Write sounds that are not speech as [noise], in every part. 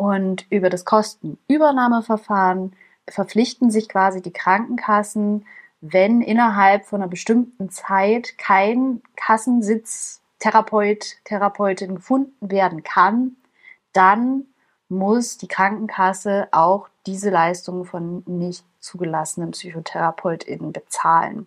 Und über das Kostenübernahmeverfahren verpflichten sich quasi die Krankenkassen, wenn innerhalb von einer bestimmten Zeit kein Kassensitz Therapeut, Therapeutin gefunden werden kann, dann muss die Krankenkasse auch diese Leistungen von nicht zugelassenen PsychotherapeutInnen bezahlen.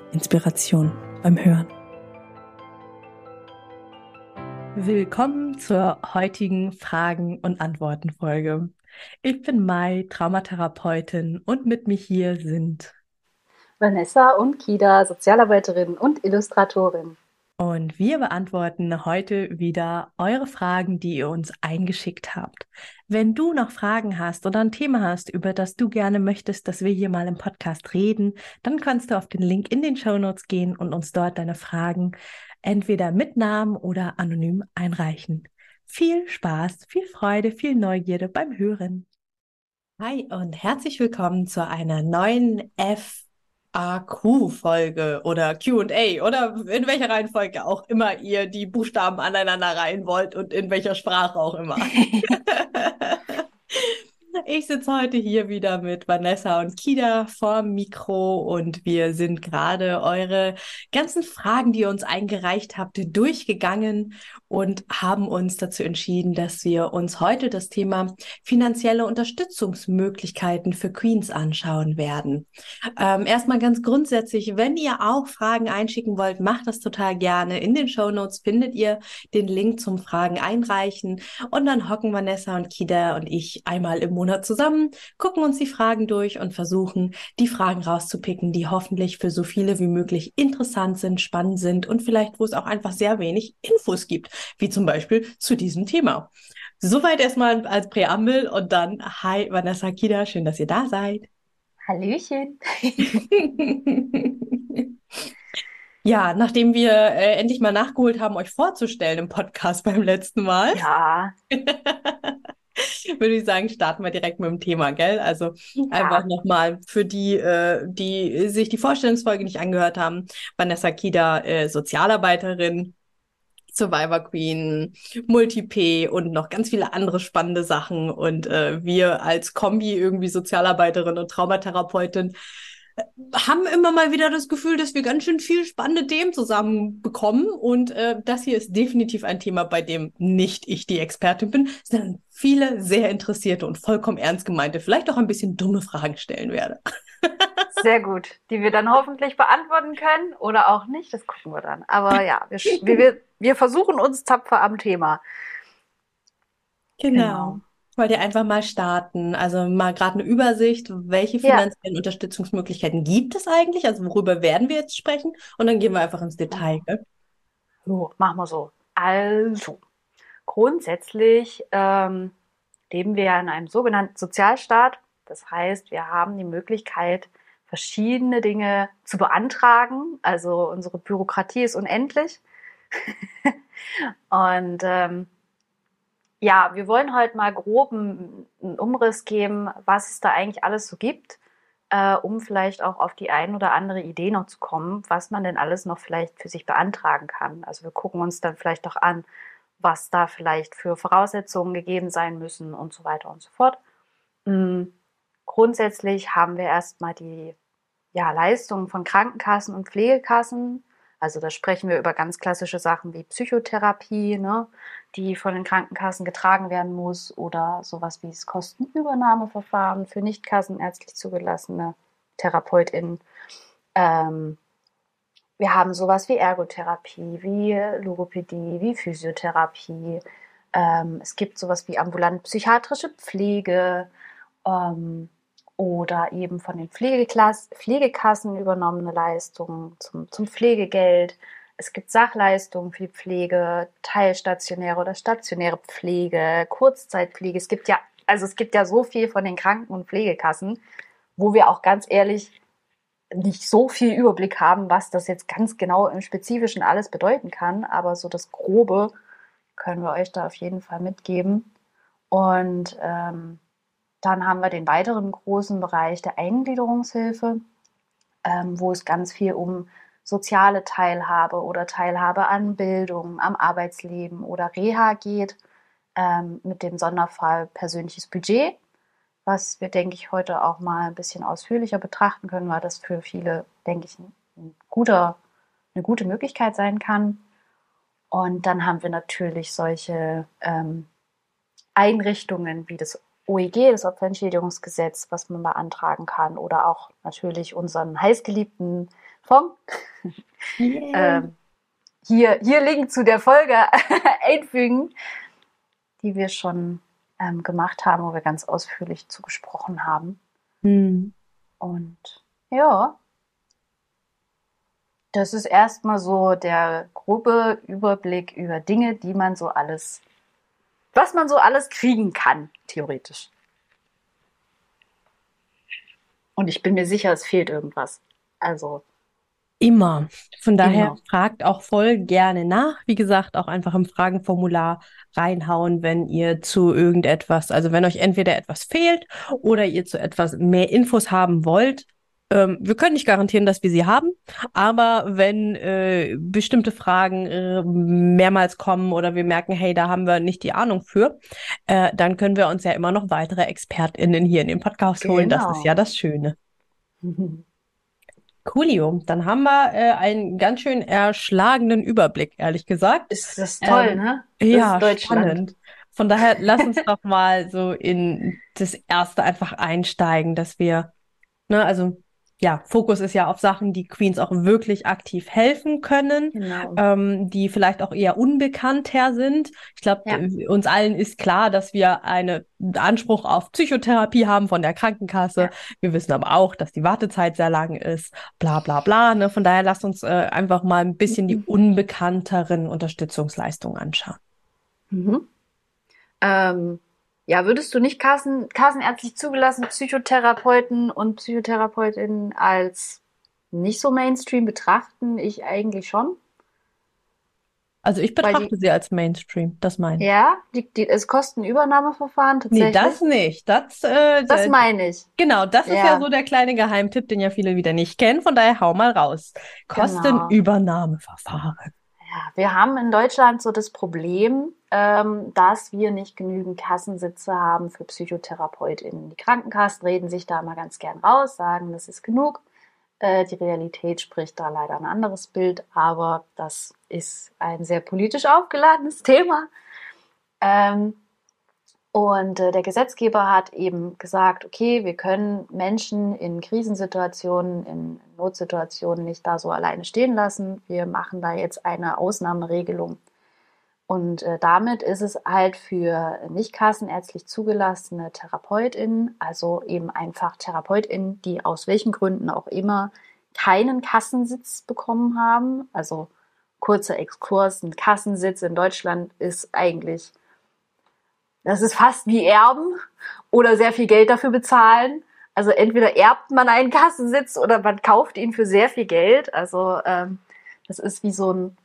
Inspiration beim Hören. Willkommen zur heutigen Fragen- und Antworten-Folge. Ich bin Mai, Traumatherapeutin und mit mir hier sind Vanessa und Kida, Sozialarbeiterin und Illustratorin. Und wir beantworten heute wieder eure Fragen, die ihr uns eingeschickt habt. Wenn du noch Fragen hast oder ein Thema hast, über das du gerne möchtest, dass wir hier mal im Podcast reden, dann kannst du auf den Link in den Show Notes gehen und uns dort deine Fragen entweder mit Namen oder anonym einreichen. Viel Spaß, viel Freude, viel Neugierde beim Hören. Hi und herzlich willkommen zu einer neuen F AQ-Folge oder QA oder in welcher Reihenfolge auch immer ihr die Buchstaben aneinander reihen wollt und in welcher Sprache auch immer. [laughs] [laughs] Ich sitze heute hier wieder mit Vanessa und Kida vorm Mikro und wir sind gerade eure ganzen Fragen, die ihr uns eingereicht habt, durchgegangen und haben uns dazu entschieden, dass wir uns heute das Thema finanzielle Unterstützungsmöglichkeiten für Queens anschauen werden. Ähm, erstmal ganz grundsätzlich, wenn ihr auch Fragen einschicken wollt, macht das total gerne. In den Show Notes findet ihr den Link zum Fragen einreichen und dann hocken Vanessa und Kida und ich einmal im Monat zusammen, gucken uns die Fragen durch und versuchen, die Fragen rauszupicken, die hoffentlich für so viele wie möglich interessant sind, spannend sind und vielleicht, wo es auch einfach sehr wenig Infos gibt, wie zum Beispiel zu diesem Thema. Soweit erstmal als Präambel und dann, hi Vanessa Kida, schön, dass ihr da seid. Hallöchen. [laughs] Ja, nachdem wir äh, endlich mal nachgeholt haben, euch vorzustellen im Podcast beim letzten Mal. Ja. [laughs] [laughs] würde ich sagen, starten wir direkt mit dem Thema, gell? Also ja. einfach nochmal für die, äh, die sich die Vorstellungsfolge nicht angehört haben. Vanessa Kida, äh, Sozialarbeiterin, Survivor Queen, Multi-P und noch ganz viele andere spannende Sachen. Und äh, wir als Kombi irgendwie Sozialarbeiterin und Traumatherapeutin haben immer mal wieder das Gefühl, dass wir ganz schön viel spannende Themen zusammen bekommen. Und äh, das hier ist definitiv ein Thema, bei dem nicht ich die Expertin bin, sondern viele sehr interessierte und vollkommen ernst gemeinte, vielleicht auch ein bisschen dumme Fragen stellen werde. [laughs] Sehr gut, die wir dann hoffentlich beantworten können oder auch nicht, das gucken wir dann. Aber ja, wir, wir, wir versuchen uns tapfer am Thema. Genau. genau wollt ihr einfach mal starten? Also mal gerade eine Übersicht, welche finanziellen ja. Unterstützungsmöglichkeiten gibt es eigentlich? Also worüber werden wir jetzt sprechen? Und dann gehen wir einfach ins Detail. Gell? So, machen wir so. Also, grundsätzlich ähm, leben wir ja in einem sogenannten Sozialstaat. Das heißt, wir haben die Möglichkeit, verschiedene Dinge zu beantragen. Also unsere Bürokratie ist unendlich. [laughs] Und ähm, ja, wir wollen heute mal grob einen Umriss geben, was es da eigentlich alles so gibt, äh, um vielleicht auch auf die ein oder andere Idee noch zu kommen, was man denn alles noch vielleicht für sich beantragen kann. Also wir gucken uns dann vielleicht auch an, was da vielleicht für Voraussetzungen gegeben sein müssen und so weiter und so fort. Mhm. Grundsätzlich haben wir erstmal die ja, Leistungen von Krankenkassen und Pflegekassen also da sprechen wir über ganz klassische Sachen wie Psychotherapie, ne, die von den Krankenkassen getragen werden muss oder sowas wie das Kostenübernahmeverfahren für nicht kassenärztlich zugelassene TherapeutInnen. Ähm, wir haben sowas wie Ergotherapie, wie Logopädie, wie Physiotherapie. Ähm, es gibt sowas wie ambulant psychiatrische Pflege. Ähm, oder eben von den Pflegekassen übernommene Leistungen zum, zum Pflegegeld. es gibt Sachleistungen für die Pflege, teilstationäre oder stationäre Pflege, Kurzzeitpflege. Es gibt ja, also es gibt ja so viel von den Kranken- und Pflegekassen, wo wir auch ganz ehrlich nicht so viel Überblick haben, was das jetzt ganz genau im Spezifischen alles bedeuten kann. Aber so das Grobe können wir euch da auf jeden Fall mitgeben. Und ähm, dann haben wir den weiteren großen Bereich der Eingliederungshilfe, ähm, wo es ganz viel um soziale Teilhabe oder Teilhabe an Bildung, am Arbeitsleben oder Reha geht, ähm, mit dem Sonderfall persönliches Budget, was wir, denke ich, heute auch mal ein bisschen ausführlicher betrachten können, weil das für viele, denke ich, ein, ein guter, eine gute Möglichkeit sein kann. Und dann haben wir natürlich solche ähm, Einrichtungen wie das OEG, das Opferentschädigungsgesetz, was man beantragen kann, oder auch natürlich unseren heißgeliebten Fonds. Yeah. ähm, hier, hier Link zu der Folge [laughs] einfügen, die wir schon ähm, gemacht haben, wo wir ganz ausführlich zugesprochen haben. Hm. Und ja, das ist erstmal so der grobe Überblick über Dinge, die man so alles, was man so alles kriegen kann, theoretisch. Und ich bin mir sicher, es fehlt irgendwas. Also. Immer. Von daher immer. fragt auch voll gerne nach. Wie gesagt, auch einfach im Fragenformular reinhauen, wenn ihr zu irgendetwas, also wenn euch entweder etwas fehlt oder ihr zu etwas mehr Infos haben wollt, ähm, wir können nicht garantieren, dass wir sie haben, aber wenn äh, bestimmte Fragen äh, mehrmals kommen oder wir merken, hey, da haben wir nicht die Ahnung für, äh, dann können wir uns ja immer noch weitere ExpertInnen hier in den Podcast holen. Genau. Das ist ja das Schöne. [laughs] Coolio, dann haben wir äh, einen ganz schön erschlagenen Überblick, ehrlich gesagt. Ist das toll, ähm, ne? Das ja, spannend. Von daher lass uns doch mal so in das erste einfach einsteigen, dass wir, ne, also ja, Fokus ist ja auf Sachen, die Queens auch wirklich aktiv helfen können, genau. ähm, die vielleicht auch eher unbekannter sind. Ich glaube, ja. Uns allen ist klar, dass wir einen Anspruch auf Psychotherapie haben von der Krankenkasse. Ja. Wir wissen aber auch, dass die Wartezeit sehr lang ist, bla bla bla. Ne? Von daher lasst uns äh, einfach mal ein bisschen die mhm. unbekannteren Unterstützungsleistungen anschauen. Mhm. Ähm ja, würdest du nicht Kassen, kassenärztlich zugelassen Psychotherapeuten und Psychotherapeutinnen als nicht so Mainstream betrachten? Ich eigentlich schon. Also ich betrachte die, sie als Mainstream, das meine ich. Ja, die, die, es kosten Übernahmeverfahren tatsächlich. Nee, das nicht. Das, äh, das meine ich. Genau, das ja. ist ja so der kleine Geheimtipp, den ja viele wieder nicht kennen. Von daher hau mal raus. Kostenübernahmeverfahren. Ja, wir haben in Deutschland so das Problem, ähm, dass wir nicht genügend Kassensitze haben für PsychotherapeutInnen. Die Krankenkassen reden sich da mal ganz gern raus, sagen, das ist genug. Äh, die Realität spricht da leider ein anderes Bild, aber das ist ein sehr politisch aufgeladenes [laughs] Thema. Ähm, und äh, der Gesetzgeber hat eben gesagt, okay, wir können Menschen in Krisensituationen, in Notsituationen nicht da so alleine stehen lassen. Wir machen da jetzt eine Ausnahmeregelung. Und äh, damit ist es halt für nicht kassenärztlich zugelassene TherapeutInnen, also eben einfach TherapeutInnen, die aus welchen Gründen auch immer keinen Kassensitz bekommen haben. Also kurzer Exkurs, ein Kassensitz in Deutschland ist eigentlich das ist fast wie Erben oder sehr viel Geld dafür bezahlen. Also entweder erbt man einen Kassensitz oder man kauft ihn für sehr viel Geld. Also ähm, das ist wie so ein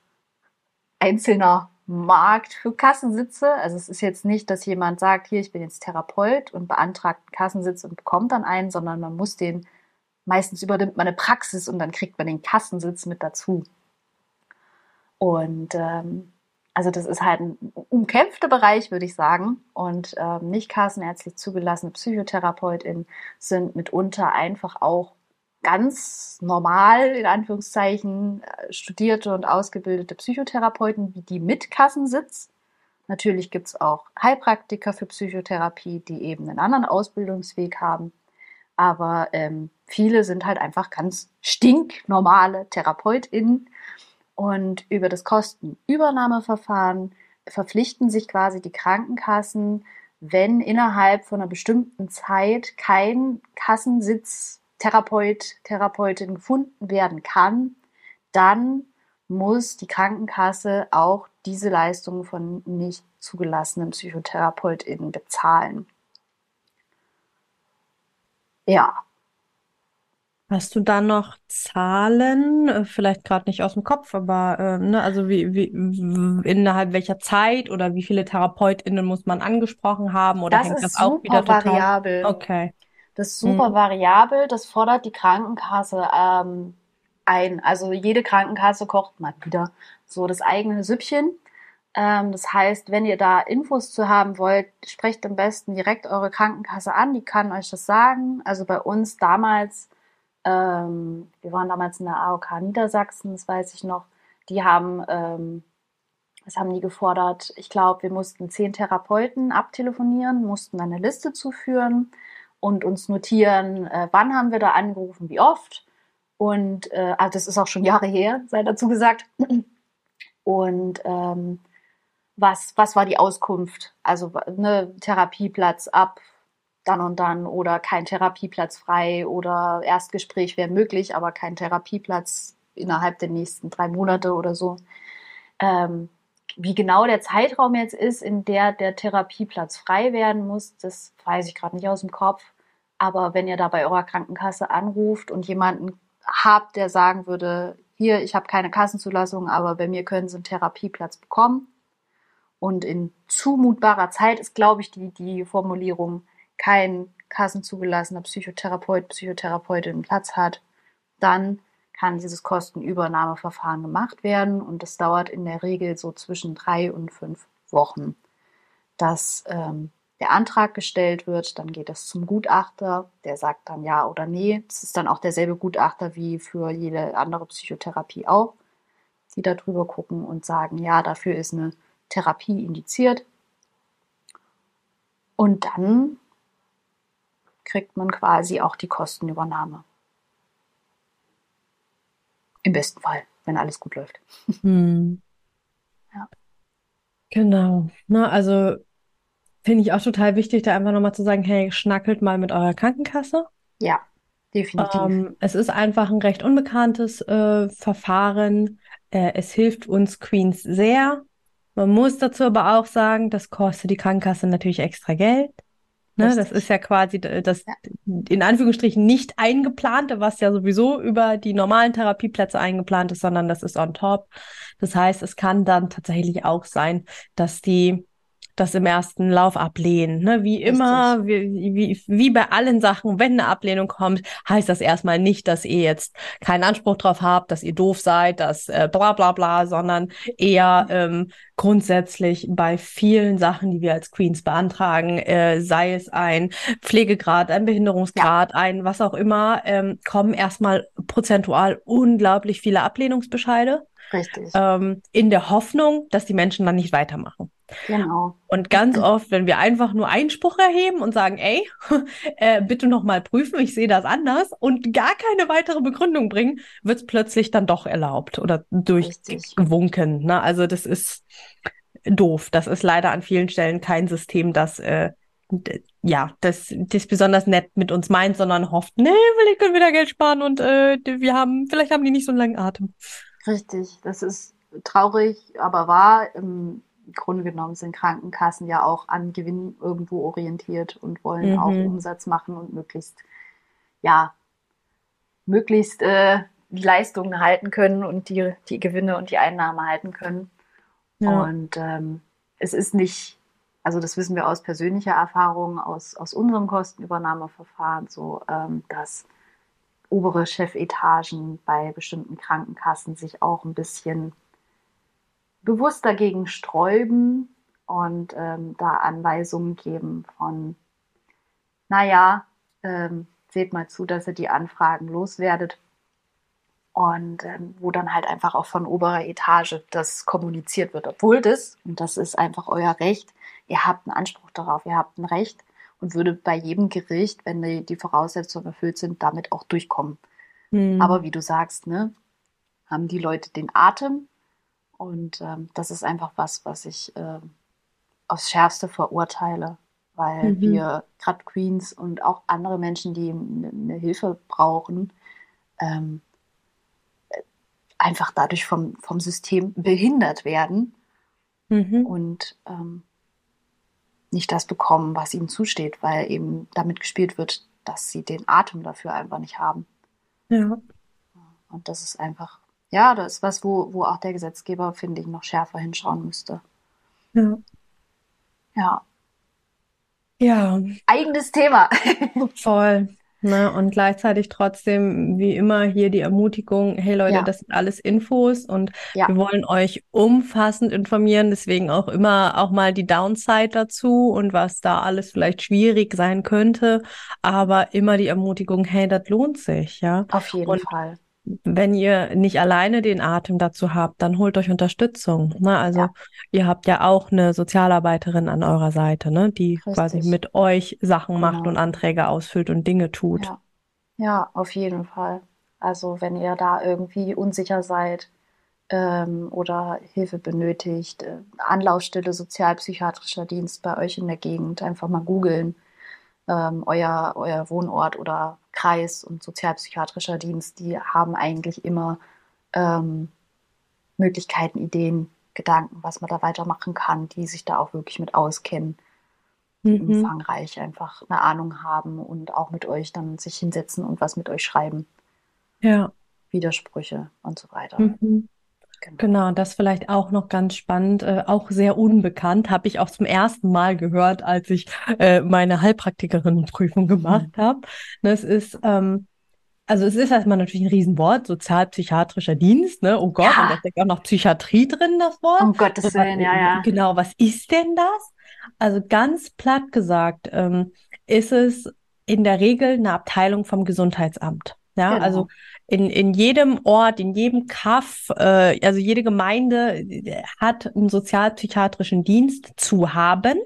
einzelner Markt für Kassensitze. Also es ist jetzt nicht, dass jemand sagt, hier, ich bin jetzt Therapeut und beantragt einen Kassensitz und bekommt dann einen, sondern man muss den, meistens übernimmt man eine Praxis und dann kriegt man den Kassensitz mit dazu. Und ähm, also das ist halt ein umkämpfter Bereich, würde ich sagen. Und ähm, nicht kassenärztlich zugelassene PsychotherapeutInnen sind mitunter einfach auch ganz normal, in Anführungszeichen, äh, studierte und ausgebildete Psychotherapeuten, wie die mit Kassensitz. Natürlich gibt es auch Heilpraktiker für Psychotherapie, die eben einen anderen Ausbildungsweg haben. Aber ähm, viele sind halt einfach ganz stinknormale TherapeutInnen und über das Kostenübernahmeverfahren verpflichten sich quasi die Krankenkassen, wenn innerhalb von einer bestimmten Zeit kein Kassensitz Therapeut, Therapeutin gefunden werden kann, dann muss die Krankenkasse auch diese Leistungen von nicht zugelassenen PsychotherapeutInnen bezahlen. Ja. Hast du da noch Zahlen? Äh, vielleicht gerade nicht aus dem Kopf, aber äh, ne, also wie, wie innerhalb welcher Zeit oder wie viele TherapeutInnen muss man angesprochen haben oder das hängt ist das auch wieder super total? variabel. Okay. Das ist super Mhm. variabel. Das fordert die Krankenkasse ähm, ein. Also jede Krankenkasse kocht mal wieder so das eigene Süppchen. Ähm, das heißt, wenn ihr da Infos zu haben wollt, sprecht am besten direkt eure Krankenkasse an. Die kann euch das sagen. Also bei uns damals, ähm, wir waren damals in der AOK Niedersachsen, das weiß ich noch. Die haben, ähm, was haben die gefordert? Ich glaube, wir mussten zehn Therapeuten abtelefonieren, mussten eine Liste zuführen und uns notieren, äh, wann haben wir da angerufen, wie oft. Und äh, also das ist auch schon Jahre her, sei dazu gesagt. Und ähm, was, was war die Auskunft? Also ne, Therapieplatz ab dann und dann oder kein Therapieplatz frei oder Erstgespräch wäre möglich, aber kein Therapieplatz innerhalb der nächsten drei Monate oder so. Ähm, wie genau der Zeitraum jetzt ist, in der der Therapieplatz frei werden muss, das weiß ich gerade nicht aus dem Kopf. Aber wenn ihr da bei eurer Krankenkasse anruft und jemanden habt, der sagen würde, hier, ich habe keine Kassenzulassung, aber bei mir können Sie einen Therapieplatz bekommen. Und in zumutbarer Zeit ist, glaube ich, die, die Formulierung, kein kassenzugelassener Psychotherapeut, Psychotherapeutin Platz hat, dann kann dieses Kostenübernahmeverfahren gemacht werden und das dauert in der Regel so zwischen drei und fünf Wochen, dass ähm, der Antrag gestellt wird, dann geht es zum Gutachter, der sagt dann ja oder nee. Das ist dann auch derselbe Gutachter wie für jede andere Psychotherapie auch, die da drüber gucken und sagen, ja, dafür ist eine Therapie indiziert. Und dann kriegt man quasi auch die Kostenübernahme. Im besten Fall, wenn alles gut läuft. Hm. [laughs] Ja. Genau. Na, also finde ich auch total wichtig, da einfach nochmal zu sagen, hey, schnackelt mal mit eurer Krankenkasse. Ja, definitiv. Ähm, es ist einfach ein recht unbekanntes äh, Verfahren. Äh, es hilft uns Queens sehr. Man muss dazu aber auch sagen, das kostet die Krankenkasse natürlich extra Geld. Ne, das ist ja quasi d- das Ja. in Anführungsstrichen nicht eingeplante, was ja sowieso über die normalen Therapieplätze eingeplant ist, sondern das ist on top. Das heißt, es kann dann tatsächlich auch sein, dass die das im ersten Lauf ablehnen. Ne? Wie immer, wie, wie, wie bei allen Sachen, wenn eine Ablehnung kommt, heißt das erstmal nicht, dass ihr jetzt keinen Anspruch drauf habt, dass ihr doof seid, dass äh, bla bla bla, sondern eher ähm, grundsätzlich bei vielen Sachen, die wir als Queens beantragen, äh, sei es ein Pflegegrad, ein Behinderungsgrad, ein was auch immer, ähm, kommen erstmal prozentual unglaublich viele Ablehnungsbescheide, Richtig. ähm, in der Hoffnung, dass die Menschen dann nicht weitermachen. Genau. Und ganz oft, wenn wir einfach nur Einspruch erheben und sagen, ey, [laughs] äh, bitte noch mal prüfen, ich sehe das anders und gar keine weitere Begründung bringen, wird es plötzlich dann doch erlaubt oder durchgewunken. Ne? Also das ist doof. Das ist leider an vielen Stellen kein System, das äh, ja, das, das besonders nett mit uns meint, sondern hofft, nee, vielleicht können wir da Geld sparen und äh, wir haben, vielleicht haben die nicht so einen langen Atem. Richtig. Das ist traurig, aber wahr. Im Grunde genommen sind Krankenkassen ja auch an Gewinn irgendwo orientiert und wollen auch Mhm. Umsatz machen und möglichst, ja, möglichst äh, die Leistungen halten können und die, die Gewinne und die Einnahmen halten können. Ja. Und ähm, es ist nicht, also das wissen wir aus persönlicher Erfahrung, aus, aus unserem Kostenübernahmeverfahren, so, ähm, dass obere Chefetagen bei bestimmten Krankenkassen sich auch ein bisschen bewusst dagegen sträuben und ähm, da Anweisungen geben von, naja, ähm, seht mal zu, dass ihr die Anfragen loswerdet. Und ähm, wo dann halt einfach auch von oberer Etage das kommuniziert wird, obwohl das, und das ist einfach euer Recht, ihr habt einen Anspruch darauf, ihr habt ein Recht und würde bei jedem Gericht, wenn die, die Voraussetzungen erfüllt sind, damit auch durchkommen. Hm. Aber wie du sagst, ne, haben die Leute den Atem und ähm, das ist einfach was, was ich ähm, aufs Schärfste verurteile, weil Mhm. wir gerade Queens und auch andere Menschen, die eine eine Hilfe brauchen, ähm, einfach dadurch vom, vom System behindert werden Mhm. und ähm, nicht das bekommen, was ihnen zusteht, weil eben damit gespielt wird, dass sie den Atem dafür einfach nicht haben. Ja. Und das ist einfach, ja, das ist was, wo, wo auch der Gesetzgeber, finde ich, noch schärfer hinschauen müsste. Ja. Ja, Ja, eigenes Thema. [laughs] voll. Ne? Und gleichzeitig trotzdem, wie immer, hier die Ermutigung, hey Leute, Ja. das sind alles Infos und Ja. wir wollen euch umfassend informieren, deswegen auch immer auch mal die Downside dazu und was da alles vielleicht schwierig sein könnte, aber immer die Ermutigung, hey, das lohnt sich, ja. Auf jeden Und Fall. Wenn ihr nicht alleine den Atem dazu habt, dann holt euch Unterstützung. Ne? Also Ja. ihr habt ja auch eine Sozialarbeiterin an eurer Seite, ne? Die quasi Richtig. mit euch Sachen macht Genau. und Anträge ausfüllt und Dinge tut. Ja. ja, auf jeden Fall. Also wenn ihr da irgendwie unsicher seid ähm, oder Hilfe benötigt, äh, Anlaufstelle sozialpsychiatrischer Dienst bei euch in der Gegend, einfach mal googeln. Ähm, euer, euer Wohnort oder Kreis und sozialpsychiatrischer Dienst, die haben eigentlich immer ähm, Möglichkeiten, Ideen, Gedanken, was man da weitermachen kann, die sich da auch wirklich mit auskennen die Mhm. umfangreich einfach eine Ahnung haben und auch mit euch dann sich hinsetzen und was mit euch schreiben. Ja. Widersprüche und so weiter. Mhm. Genau. Genau, das vielleicht auch noch ganz spannend, äh, auch sehr unbekannt, habe ich auch zum ersten Mal gehört, als ich äh, meine Heilpraktikerinnenprüfung gemacht habe. Ne, Es ist, ähm, also es ist erstmal natürlich ein Riesenwort, sozialpsychiatrischer Dienst, ne? Oh Gott, Ja. und da steckt auch noch Psychiatrie drin, das Wort. Um Gottes Willen, ja, ja. genau, was ist denn das? Also ganz platt gesagt, ähm, ist es in der Regel eine Abteilung vom Gesundheitsamt. Ja, Genau. also in, in jedem Ort, in jedem Kaff, äh, also jede Gemeinde äh, hat einen sozialpsychiatrischen Dienst zu haben.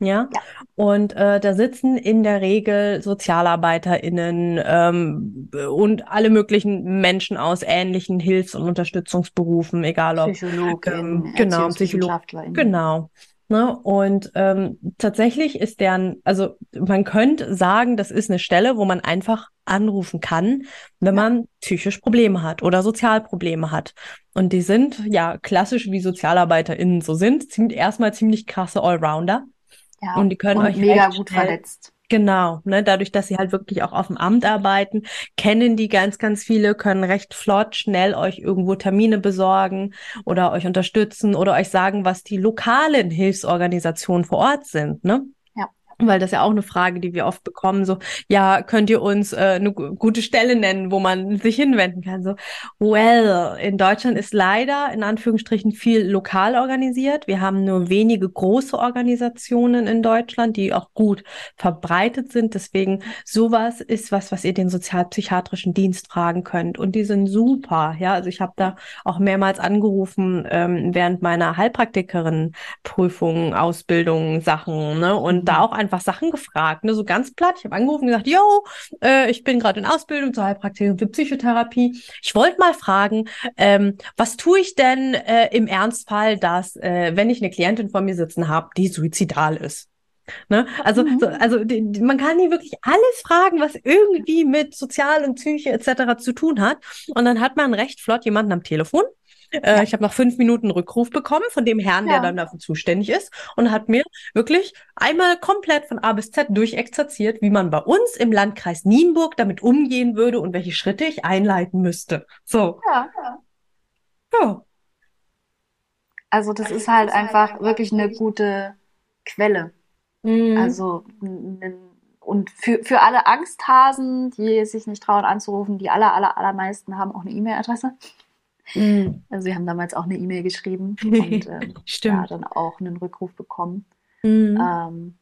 Ja, Ja. und äh, da sitzen in der Regel SozialarbeiterInnen ähm, und alle möglichen Menschen aus ähnlichen Hilfs- und Unterstützungsberufen, egal ob Psychologin, ähm, genau, Psycholo- Erziehungswissenschaftlerin. Genau. Ne? Und ähm, tatsächlich ist deren, also man könnte sagen, das ist eine Stelle, wo man einfach anrufen kann, wenn Ja. man psychisch Probleme hat oder Sozialprobleme hat. Und die sind ja klassisch wie SozialarbeiterInnen so sind, ziemlich, erstmal ziemlich krasse Allrounder. Ja. Und die können und euch mega gut verletzt. Genau, ne, dadurch, dass sie halt wirklich auch auf dem Amt arbeiten, kennen die ganz, ganz viele, können recht flott, schnell euch irgendwo Termine besorgen oder euch unterstützen oder euch sagen, was die lokalen Hilfsorganisationen vor Ort sind, ne? Weil das ist ja auch eine Frage, die wir oft bekommen, so, ja, könnt ihr uns äh, eine gu- gute Stelle nennen, wo man sich hinwenden kann? So, well, in Deutschland ist leider in Anführungsstrichen viel lokal organisiert. Wir haben nur wenige große Organisationen in Deutschland, die auch gut verbreitet sind. Deswegen sowas ist was, was ihr den sozialpsychiatrischen Dienst fragen könnt. Und die sind super. Ja, also ich habe da auch mehrmals angerufen ähm, während meiner Heilpraktikerin-Prüfung, Ausbildung, Sachen, ne? Und Mhm. da auch einfach Sachen gefragt, ne? So ganz platt. Ich habe angerufen und gesagt, yo, äh, ich bin gerade in Ausbildung zur Heilpraktikerin für Psychotherapie. Ich wollte mal fragen, ähm, was tue ich denn äh, im Ernstfall, dass, äh, wenn ich eine Klientin vor mir sitzen habe, die suizidal ist? Ne? Also, Mhm. so, also die, die, man kann hier wirklich alles fragen, was irgendwie mit Sozial und Psyche etc. zu tun hat. Und dann hat man recht flott jemanden am Telefon. Äh, Ja. Ich habe nach fünf Minuten Rückruf bekommen von dem Herrn, der Ja. dann dafür zuständig ist und hat mir wirklich einmal komplett von A bis Z durchexerziert, wie man bei uns im Landkreis Nienburg damit umgehen würde und welche Schritte ich einleiten müsste. So, Ja. ja. Also das ist halt einfach wirklich eine gute Quelle. Mhm. Also und für, für alle Angsthasen, die sich nicht trauen anzurufen, die aller, aller, allermeisten haben auch eine E-Mail-Adresse. Mhm. [laughs] Also sie haben damals auch eine E-Mail geschrieben [laughs] und ähm, ja, dann auch einen Rückruf bekommen. Mhm. Ähm,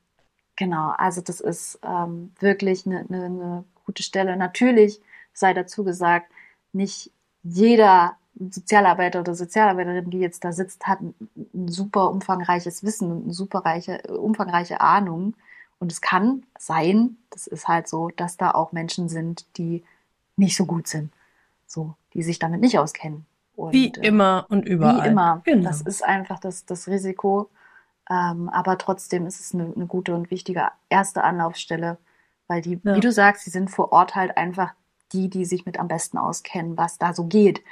genau, also das ist ähm, wirklich eine, eine, eine gute Stelle. Natürlich sei dazu gesagt, nicht jeder Sozialarbeiter oder Sozialarbeiterin, die jetzt da sitzt, hat ein, ein super umfangreiches Wissen und eine super reiche, umfangreiche Ahnung. Und es kann sein, das ist halt so, dass da auch Menschen sind, die nicht so gut sind. So, die sich damit nicht auskennen. Und, Wie äh, immer und überall. wie immer. Genau. Das ist einfach das, das Risiko. Ähm, aber trotzdem ist es eine, eine gute und wichtige erste Anlaufstelle, weil die, Ja. wie du sagst, die sind vor Ort halt einfach die, die sich mit am besten auskennen, was da so geht.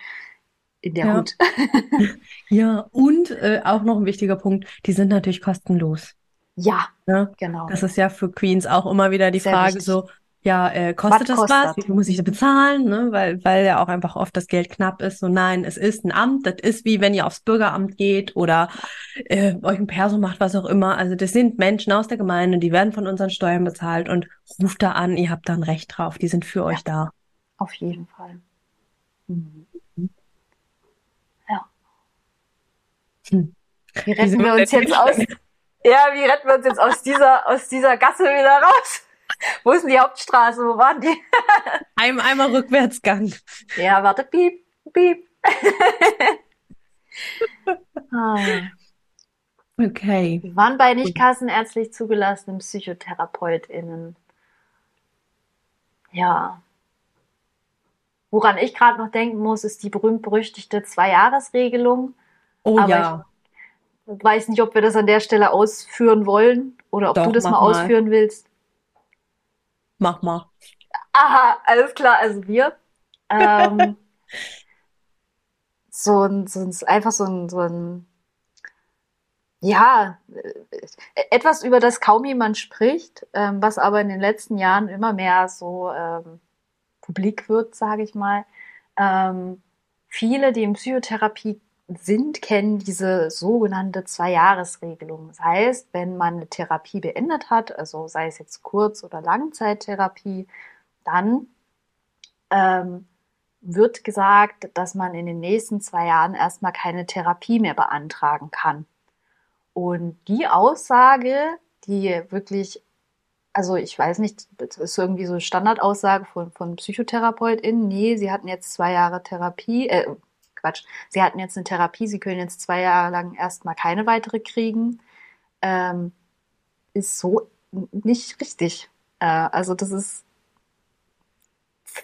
in der Ja. Hut. [laughs] Ja, und äh, auch noch ein wichtiger Punkt, die sind natürlich kostenlos. Ja, Ne? genau. Das ist ja für Queens auch immer wieder die Sehr Frage wichtig. so, ja, äh, kostet Was das was? kostet? Wie viel muss ich da bezahlen? Ne? Weil, weil ja auch einfach oft das Geld knapp ist. So, nein, es ist ein Amt. Das ist wie wenn ihr aufs Bürgeramt geht oder äh, euch ein Perso macht, was auch immer. Also das sind Menschen aus der Gemeinde, die werden von unseren Steuern bezahlt und ruft da an, ihr habt da ein Recht drauf. Die sind für Ja. euch da. Auf jeden Fall. Mhm. Ja. Hm. Wie Wie retten wir uns jetzt aus? Ja, wie retten wir uns jetzt aus dieser, aus dieser Gasse wieder raus? Wo ist denn die Hauptstraße? Wo waren die? [laughs] Ein, einmal Rückwärtsgang. Ja, warte, piep, piep. [laughs] ah. Okay. Wir waren bei nicht kassenärztlich zugelassenen PsychotherapeutInnen. Ja. Woran ich gerade noch denken muss, ist die berühmt-berüchtigte Zwei-Jahres-Regelung. Oh Aber ja. Ich weiß nicht, ob wir das an der Stelle ausführen wollen oder ob Doch, du das mal mal. ausführen willst. Mach mal. Aha, alles klar, also wir. Ähm, [laughs] so ein, so ein, einfach so ein, so ein, ja, äh, etwas, über das kaum jemand spricht, ähm, was aber in den letzten Jahren immer mehr so ähm, publik wird, sage ich mal. Ähm, viele, die in Psychotherapie sind, kennen diese sogenannte Zwei-Jahres-Regelung. Das heißt, wenn man eine Therapie beendet hat, also sei es jetzt Kurz- oder Langzeittherapie, dann ähm, wird gesagt, dass man in den nächsten zwei Jahren erstmal keine Therapie mehr beantragen kann. Und die Aussage, die wirklich, also ich weiß nicht, das ist irgendwie so eine Standardaussage von, von PsychotherapeutInnen, nee, sie hatten jetzt zwei Jahre Therapie, äh, Quatsch, sie hatten jetzt eine Therapie, sie können jetzt zwei Jahre lang erstmal keine weitere kriegen, ähm, ist so nicht richtig. Äh, also das ist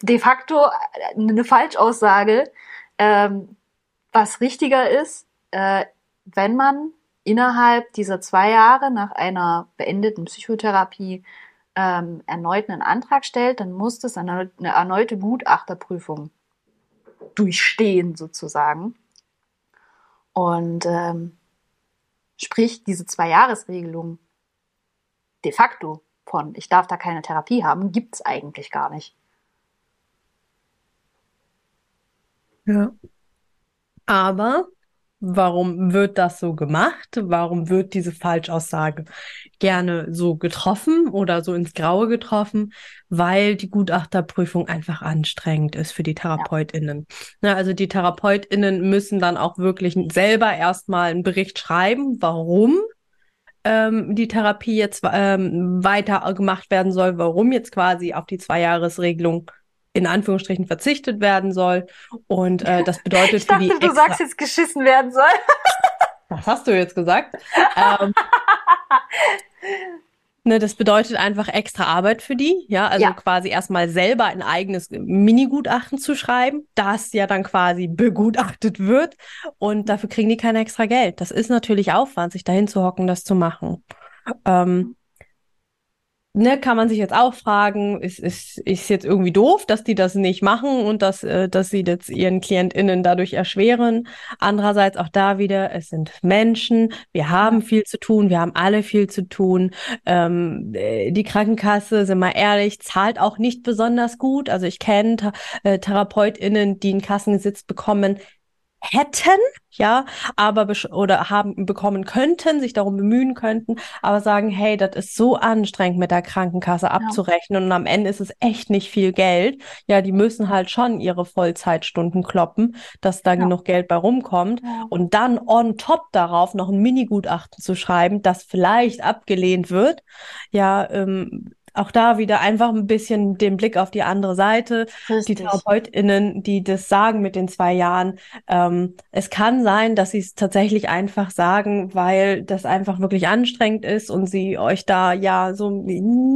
de facto eine Falschaussage. Ähm, was richtiger ist, äh, wenn man innerhalb dieser zwei Jahre nach einer beendeten Psychotherapie ähm, erneut einen Antrag stellt, dann muss das eine, eine erneute Gutachterprüfung durchstehen sozusagen. Und ähm, sprich, diese Zwei-Jahres-Regelung de facto von ich darf da keine Therapie haben, gibt's eigentlich gar nicht. Ja. Aber warum wird das so gemacht? Warum wird diese Falschaussage gerne so getroffen oder so ins Graue getroffen? Weil die Gutachterprüfung einfach anstrengend ist für die TherapeutInnen. Na, also die TherapeutInnen müssen dann auch wirklich selber erstmal einen Bericht schreiben, warum ähm, die Therapie jetzt ähm, weiter gemacht werden soll, warum jetzt quasi auf die Zweijahresregelung in Anführungsstrichen verzichtet werden soll. Und äh, das [laughs] bedeutet Ich für die dachte, du extra sagst jetzt geschissen werden soll. [laughs] Was hast du jetzt gesagt? ähm, [laughs] ne, das bedeutet einfach extra Arbeit für die, ja, also Ja. quasi erstmal selber ein eigenes Mini-Gutachten zu schreiben, das ja dann quasi begutachtet wird und dafür kriegen die kein extra Geld. Das ist natürlich Aufwand, sich dahin zu hocken, das zu machen. Ähm, ne, kann man sich jetzt auch fragen, ist, ist, ist jetzt irgendwie doof, dass die das nicht machen und dass, äh, dass sie das ihren KlientInnen dadurch erschweren. Andererseits auch da wieder, es sind Menschen, wir haben viel zu tun, wir haben alle viel zu tun. Ähm, äh, die Krankenkasse, sind wir ehrlich, zahlt auch nicht besonders gut. Also ich kenne äh, TherapeutInnen, die einen Kassensitz bekommen hätten, ja, aber oder haben bekommen könnten, sich darum bemühen könnten, aber sagen, hey, das ist so anstrengend mit der Krankenkasse abzurechnen und am Ende ist es echt nicht viel Geld. Ja, die müssen halt schon ihre Vollzeitstunden kloppen, dass da Ja. genug Geld bei rumkommt Ja. und dann on top darauf noch ein Mini-Gutachten zu schreiben, das vielleicht abgelehnt wird. Ja, ähm, auch da wieder einfach ein bisschen den Blick auf die andere Seite die Richtig. TherapeutInnen, die das sagen mit den zwei Jahren, ähm, es kann sein, dass sie es tatsächlich einfach sagen, weil das einfach wirklich anstrengend ist und sie euch da ja so ein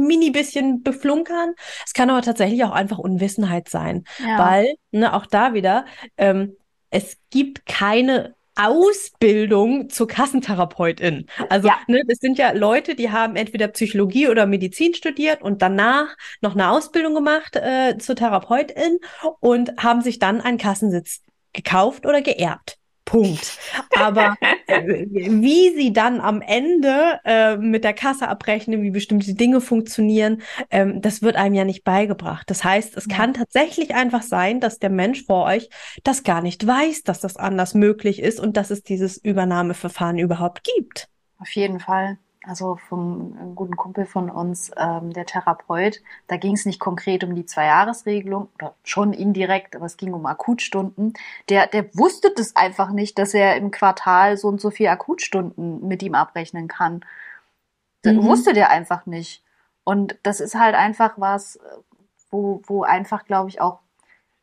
mini bisschen beflunkern. Es kann aber tatsächlich auch einfach Unwissenheit sein, Ja. weil, ne, auch da wieder, ähm, es gibt keine Ausbildung zur Kassentherapeutin. Also, Ja. ne, das sind ja Leute, die haben entweder Psychologie oder Medizin studiert und danach noch eine Ausbildung gemacht äh, zur Therapeutin und haben sich dann einen Kassensitz gekauft oder geerbt. Punkt. Aber äh, wie sie dann am Ende äh, mit der Kasse abrechnen, wie bestimmte Dinge funktionieren, ähm, das wird einem ja nicht beigebracht. Das heißt, es ja. kann tatsächlich einfach sein, dass der Mensch vor euch das gar nicht weiß, dass das anders möglich ist und dass es dieses Übernahmeverfahren überhaupt gibt. Auf jeden Fall also vom guten Kumpel von uns, ähm, der Therapeut, da ging es nicht konkret um die Zwei-Jahres-Regelung oder schon indirekt, aber es ging um Akutstunden. Der, der wusste das einfach nicht, dass er im Quartal so und so viel Akutstunden mit ihm abrechnen kann. Das mhm. wusste der einfach nicht. Und das ist halt einfach was, wo, wo einfach, glaube ich, auch,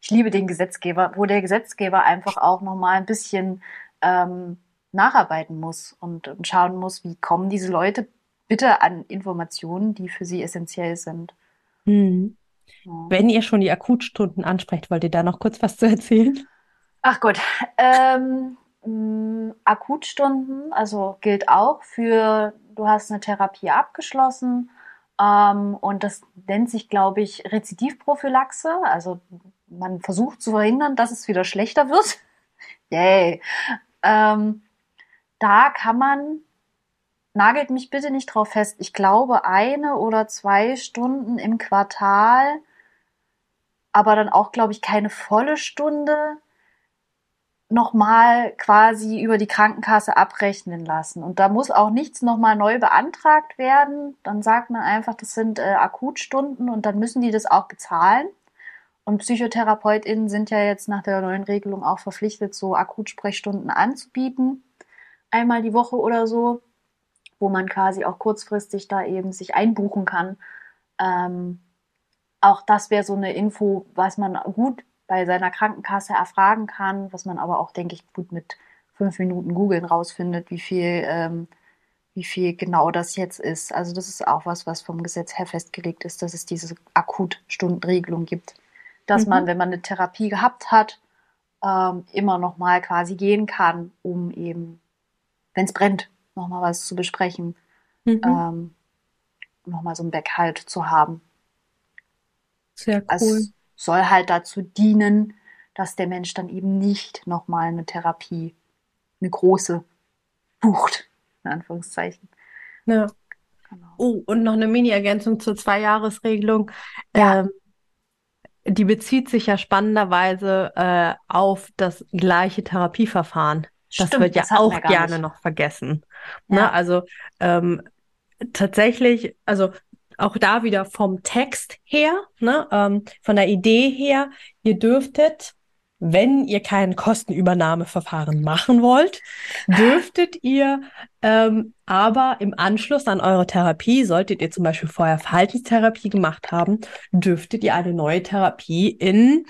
ich liebe den Gesetzgeber, wo der Gesetzgeber einfach auch nochmal ein bisschen ähm, nacharbeiten muss und, und schauen muss, wie kommen diese Leute bitte an Informationen, die für sie essentiell sind. Hm. Ja. Wenn ihr schon die Akutstunden ansprecht, wollt ihr da noch kurz was zu erzählen? Ach gut. Ähm, mh, Akutstunden, also gilt auch für, du hast eine Therapie abgeschlossen ähm, und das nennt sich, glaube ich, Rezidivprophylaxe. Also man versucht zu verhindern, dass es wieder schlechter wird. [laughs] Yay. Ähm, da kann man, nagelt mich bitte nicht drauf fest, ich glaube eine oder zwei Stunden im Quartal, aber dann auch, glaube ich, keine volle Stunde nochmal quasi über die Krankenkasse abrechnen lassen. Und da muss auch nichts nochmal neu beantragt werden. Dann sagt man einfach, das sind äh, Akutstunden und dann müssen die das auch bezahlen. Und PsychotherapeutInnen sind ja jetzt nach der neuen Regelung auch verpflichtet, so Akutsprechstunden anzubieten einmal die Woche oder so, wo man quasi auch kurzfristig da eben sich einbuchen kann. Ähm, auch das wäre so eine Info, was man gut bei seiner Krankenkasse erfragen kann, was man aber auch, denke ich, gut mit fünf Minuten googeln rausfindet, wie viel, ähm, wie viel genau das jetzt ist. Also das ist auch was, was vom Gesetz her festgelegt ist, dass es diese Akutstundenregelung gibt, dass mhm. man, wenn man eine Therapie gehabt hat, ähm, immer noch mal quasi gehen kann, um eben wenn es brennt, nochmal was zu besprechen, mhm. ähm, nochmal so ein Backhalt zu haben. Sehr cool. Es soll halt dazu dienen, dass der Mensch dann eben nicht nochmal eine Therapie, eine große, bucht, in Anführungszeichen. Ja. Genau. Oh, und noch eine Mini-Ergänzung zur Zweijahresregelung. Ja. Ähm, die bezieht sich ja spannenderweise äh, auf das gleiche Therapieverfahren. Das Stimmt, wird ja das auch gerne nicht. noch vergessen. Ne? Ja. Ne? Also ähm, tatsächlich, also auch da wieder vom Text her, ne, ähm, von der Idee her, ihr dürftet, wenn ihr kein Kostenübernahmeverfahren machen wollt, dürftet ihr ähm, aber im Anschluss an eure Therapie, solltet ihr zum Beispiel vorher Verhaltenstherapie gemacht haben, dürftet ihr eine neue Therapie in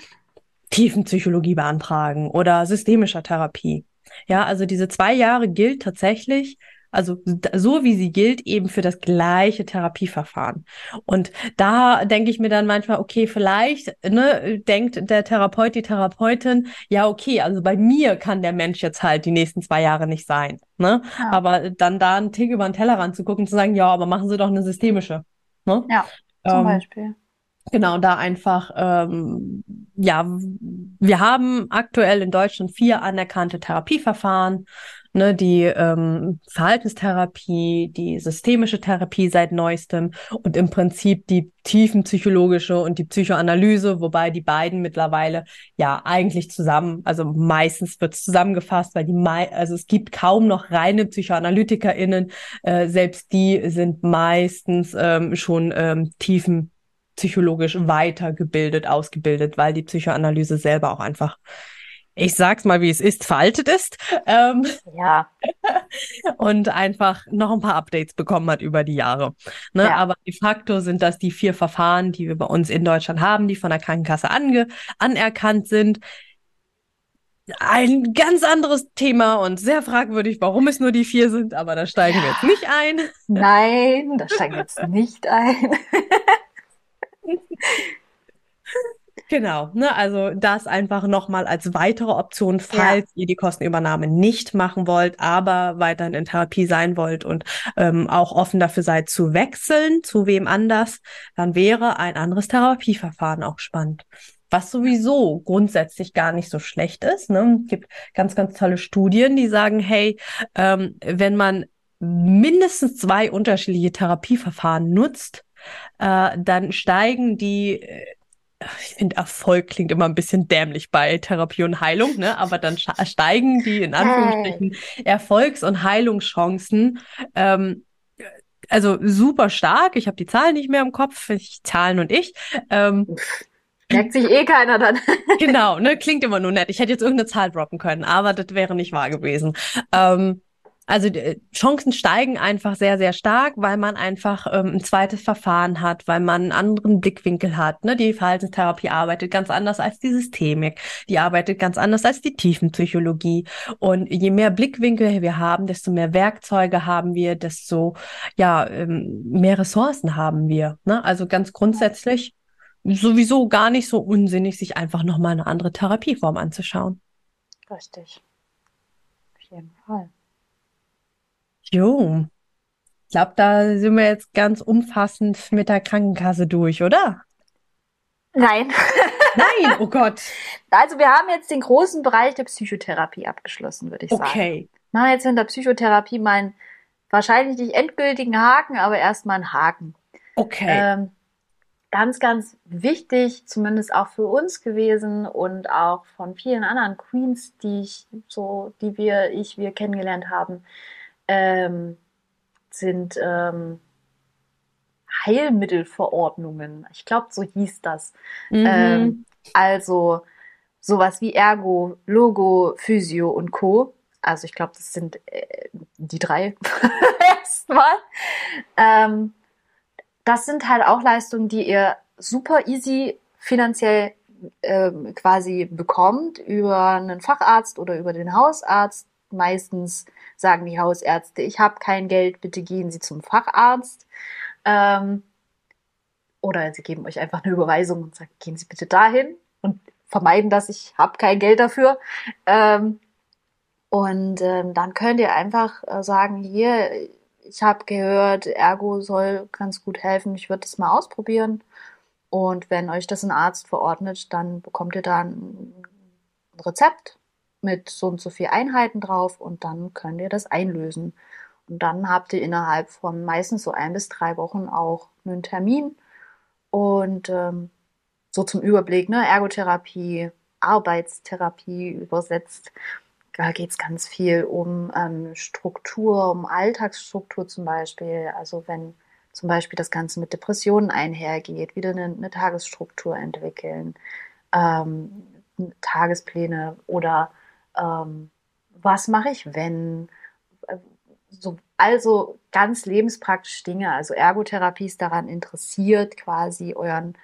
Tiefenpsychologie beantragen oder systemischer Therapie. Ja, also diese zwei Jahre gilt tatsächlich, also so wie sie gilt, eben für das gleiche Therapieverfahren. Und da denke ich mir dann manchmal, okay, vielleicht ne, denkt der Therapeut, die Therapeutin, ja, okay, also bei mir kann der Mensch jetzt halt die nächsten zwei Jahre nicht sein. Ne? Ja. Aber dann da einen Tick über den Tellerrand zu gucken, zu sagen, ja, aber machen Sie doch eine systemische. Ne? Ja, zum ähm, Beispiel. Genau, da einfach, ähm, ja, wir haben aktuell in Deutschland vier anerkannte Therapieverfahren, ne, die ähm, Verhaltenstherapie, die systemische Therapie seit neuestem und im Prinzip die tiefenpsychologische und die Psychoanalyse, wobei die beiden mittlerweile ja eigentlich zusammen, also meistens wird es zusammengefasst, weil die, mei also es gibt kaum noch reine PsychoanalytikerInnen, äh, selbst die sind meistens ähm, schon ähm, tiefen psychologisch weitergebildet, ausgebildet, weil die Psychoanalyse selber auch einfach, ich sag's mal, wie es ist, veraltet ist. Ähm, ja. [laughs] und einfach noch ein paar Updates bekommen hat über die Jahre. Ne? Ja. Aber de facto sind das die vier Verfahren, die wir bei uns in Deutschland haben, die von der Krankenkasse ange anerkannt sind. Ein ganz anderes Thema und sehr fragwürdig, warum es nur die vier sind, aber da steigen wir jetzt nicht ein. Nein, da steigen wir jetzt nicht ein. [laughs] [laughs] Genau, ne, also das einfach nochmal als weitere Option, falls ja. ihr die Kostenübernahme nicht machen wollt, aber weiterhin in Therapie sein wollt und ähm, auch offen dafür seid zu wechseln, zu wem anders, dann wäre ein anderes Therapieverfahren auch spannend. was sowieso grundsätzlich gar nicht so schlecht ist. Ne? Es gibt ganz, ganz tolle Studien, die sagen, hey, ähm, wenn man mindestens zwei unterschiedliche Therapieverfahren nutzt, äh, dann steigen die äh, ich finde, Erfolg klingt immer ein bisschen dämlich bei Therapie und Heilung, ne? Aber dann steigen die in Anführungsstrichen Erfolgs- und Heilungschancen ähm, also super stark. Ich habe die Zahlen nicht mehr im Kopf, ich, Zahlen und ich. Ähm, Merkt sich eh keiner dann. [laughs] genau, ne, [laughs] klingt immer nur nett. Ich hätte jetzt irgendeine Zahl droppen können, aber das wäre nicht wahr gewesen. Ähm, also Chancen steigen einfach sehr, sehr stark, weil man einfach ähm, ein zweites Verfahren hat, weil man einen anderen Blickwinkel hat. Ne? Die Verhaltenstherapie arbeitet ganz anders als die Systemik. Die arbeitet ganz anders als die Tiefenpsychologie. Und je mehr Blickwinkel wir haben, desto mehr Werkzeuge haben wir, desto ja ähm, mehr Ressourcen haben wir. Ne? Also ganz grundsätzlich sowieso gar nicht so unsinnig, sich einfach nochmal eine andere Therapieform anzuschauen. Richtig. Auf jeden Fall. Jo, ich glaube, da sind wir jetzt ganz umfassend mit der Krankenkasse durch, oder? Nein. [laughs] Nein, oh Gott. Also wir haben jetzt den großen Bereich der Psychotherapie abgeschlossen, würde ich sagen. Okay. Na, jetzt in der Psychotherapie meinen wahrscheinlich nicht endgültigen Haken, aber erstmal einen Haken. Okay. Ähm, ganz, ganz wichtig, zumindest auch für uns gewesen und auch von vielen anderen Queens, die ich so, die wir, ich, wir kennengelernt haben, ähm, sind ähm, Heilmittelverordnungen. Ich glaube, so hieß das. Mhm. Ähm, also sowas wie Ergo, Logo, Physio und Co. Also ich glaube, das sind äh, die drei [laughs] erstmal. Ähm, das sind halt auch Leistungen, die ihr super easy finanziell äh, quasi bekommt über einen Facharzt oder über den Hausarzt. Meistens sagen die Hausärzte, ich habe kein Geld, bitte gehen Sie zum Facharzt. Ähm, oder sie geben euch einfach eine Überweisung und sagen, gehen Sie bitte dahin und vermeiden das, ich habe kein Geld dafür. Ähm, und ähm, dann könnt ihr einfach äh, sagen, hier, ich habe gehört, Ergo soll ganz gut helfen, ich würde das mal ausprobieren. Und wenn euch das ein Arzt verordnet, dann bekommt ihr da ein Rezept mit so und so viel Einheiten drauf und dann könnt ihr das einlösen. Und dann habt ihr innerhalb von meistens so ein bis drei Wochen auch einen Termin. Und ähm, so zum Überblick, ne, Ergotherapie, Arbeitstherapie übersetzt. Da geht es ganz viel um ähm, Struktur, um Alltagsstruktur zum Beispiel. Also wenn zum Beispiel das Ganze mit Depressionen einhergeht, wieder eine, eine Tagesstruktur entwickeln, ähm, Tagespläne oder ähm, was mache ich, wenn, äh, so, also ganz lebenspraktisch Dinge. Also Ergotherapie ist daran interessiert, quasi euren,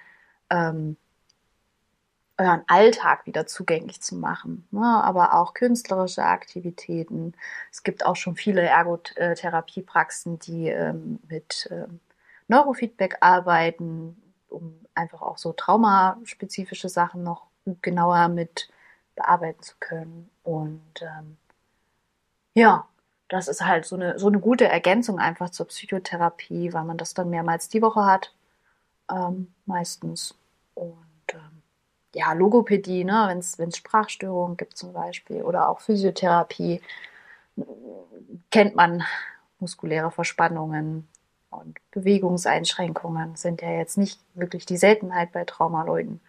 ähm, euren Alltag wieder zugänglich zu machen. Ne? Aber auch künstlerische Aktivitäten. Es gibt auch schon viele Ergotherapiepraxen, die ähm, mit ähm, Neurofeedback arbeiten, um einfach auch so traumaspezifische Sachen noch genauer mit bearbeiten zu können. Und ähm, ja, das ist halt so eine, so eine gute Ergänzung einfach zur Psychotherapie, weil man das dann mehrmals die Woche hat, ähm, meistens. Und ähm, ja, Logopädie, ne, wenn es Sprachstörungen gibt zum Beispiel oder auch Physiotherapie, kennt man muskuläre Verspannungen und Bewegungseinschränkungen sind ja jetzt nicht wirklich die Seltenheit bei Traumaleuten.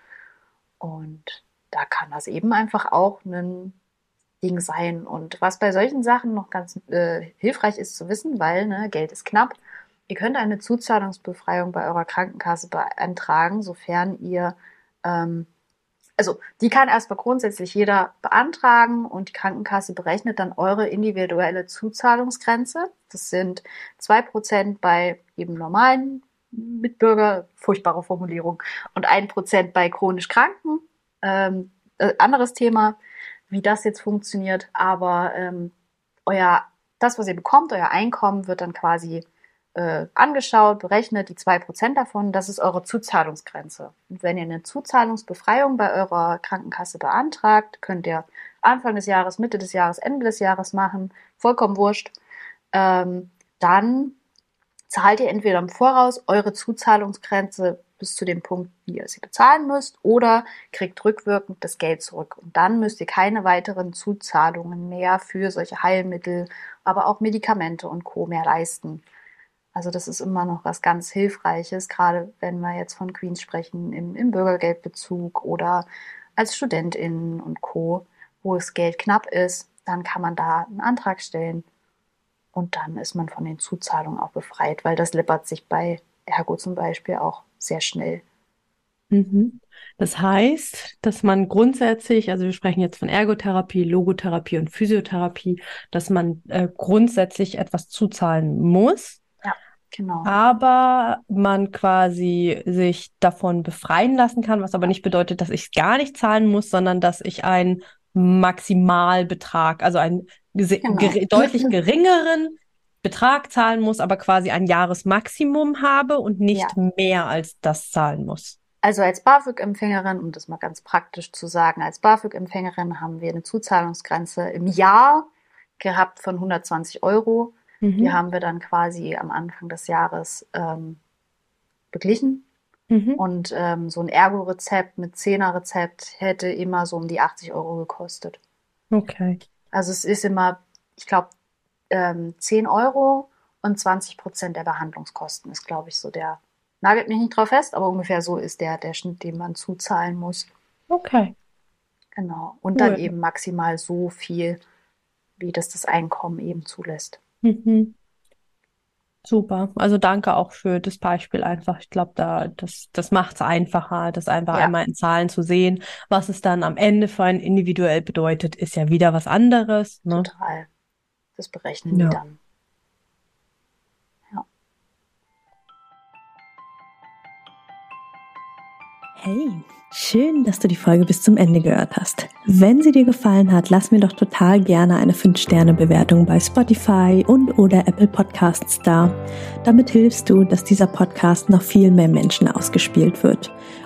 Und da kann das eben einfach auch ein Ding sein. Und was bei solchen Sachen noch ganz äh, hilfreich ist zu wissen, weil ne, Geld ist knapp, ihr könnt eine Zuzahlungsbefreiung bei eurer Krankenkasse beantragen, sofern ihr, ähm, also die kann erstmal grundsätzlich jeder beantragen und die Krankenkasse berechnet dann eure individuelle Zuzahlungsgrenze. Das sind zwei Prozent bei eben normalen Mitbürger, furchtbare Formulierung, und ein Prozent bei chronisch Kranken ähm, äh, anderes Thema, wie das jetzt funktioniert, aber ähm, euer, das, was ihr bekommt, euer Einkommen wird dann quasi äh, angeschaut, berechnet, die zwei Prozent davon, das ist eure Zuzahlungsgrenze. Und wenn ihr eine Zuzahlungsbefreiung bei eurer Krankenkasse beantragt, könnt ihr Anfang des Jahres, Mitte des Jahres, Ende des Jahres machen, vollkommen wurscht, ähm, dann zahlt ihr entweder im Voraus eure Zuzahlungsgrenze bis zu dem Punkt, wie ihr sie bezahlen müsst, oder kriegt rückwirkend das Geld zurück. Und dann müsst ihr keine weiteren Zuzahlungen mehr für solche Heilmittel, aber auch Medikamente und Co. mehr leisten. Also das ist immer noch was ganz Hilfreiches, gerade wenn wir jetzt von Queens sprechen, im, im Bürgergeldbezug oder als Studentin und Co., wo das Geld knapp ist, dann kann man da einen Antrag stellen und dann ist man von den Zuzahlungen auch befreit, weil das läppert sich bei Ergo zum Beispiel auch sehr schnell. Mhm. Das heißt, dass man grundsätzlich, also wir sprechen jetzt von Ergotherapie, Logotherapie und Physiotherapie, dass man äh, grundsätzlich etwas zuzahlen muss. Ja, genau. Aber man quasi sich davon befreien lassen kann, was aber nicht bedeutet, dass ich gar nicht zahlen muss, sondern dass ich einen Maximalbetrag, also einen genau. ger deutlich [laughs] geringeren Betrag zahlen muss, aber quasi ein Jahresmaximum habe und nicht ja. mehr als das zahlen muss. Also als BAföG-Empfängerin, um das mal ganz praktisch zu sagen, als BAföG-Empfängerin haben wir eine Zuzahlungsgrenze im Jahr gehabt von 120 Euro. Mhm. Die haben wir dann quasi am Anfang des Jahres ähm, beglichen. Mhm. Und ähm, so ein Ergo-Rezept mit 10er-Rezept hätte immer so um die 80 Euro gekostet. Okay. Also es ist immer, ich glaube, ähm, 10 Euro und 20 Prozent der Behandlungskosten ist, glaube ich, so der, nagelt mich nicht drauf fest, aber ungefähr so ist der, der Schnitt, den man zuzahlen muss. Okay. Genau. Und cool. dann eben maximal so viel, wie das das Einkommen eben zulässt. Mhm. Super. Also danke auch für das Beispiel einfach. Ich glaube, da, das, das macht es einfacher, das einfach ja. einmal in Zahlen zu sehen. Was es dann am Ende für einen individuell bedeutet, ist ja wieder was anderes. Ne? Total. Das berechnen ja. die dann. Ja. Hey, schön, dass du die Folge bis zum Ende gehört hast. Wenn sie dir gefallen hat, lass mir doch total gerne eine 5-Sterne-Bewertung bei Spotify und oder Apple Podcasts da. Damit hilfst du, dass dieser Podcast noch viel mehr Menschen ausgespielt wird.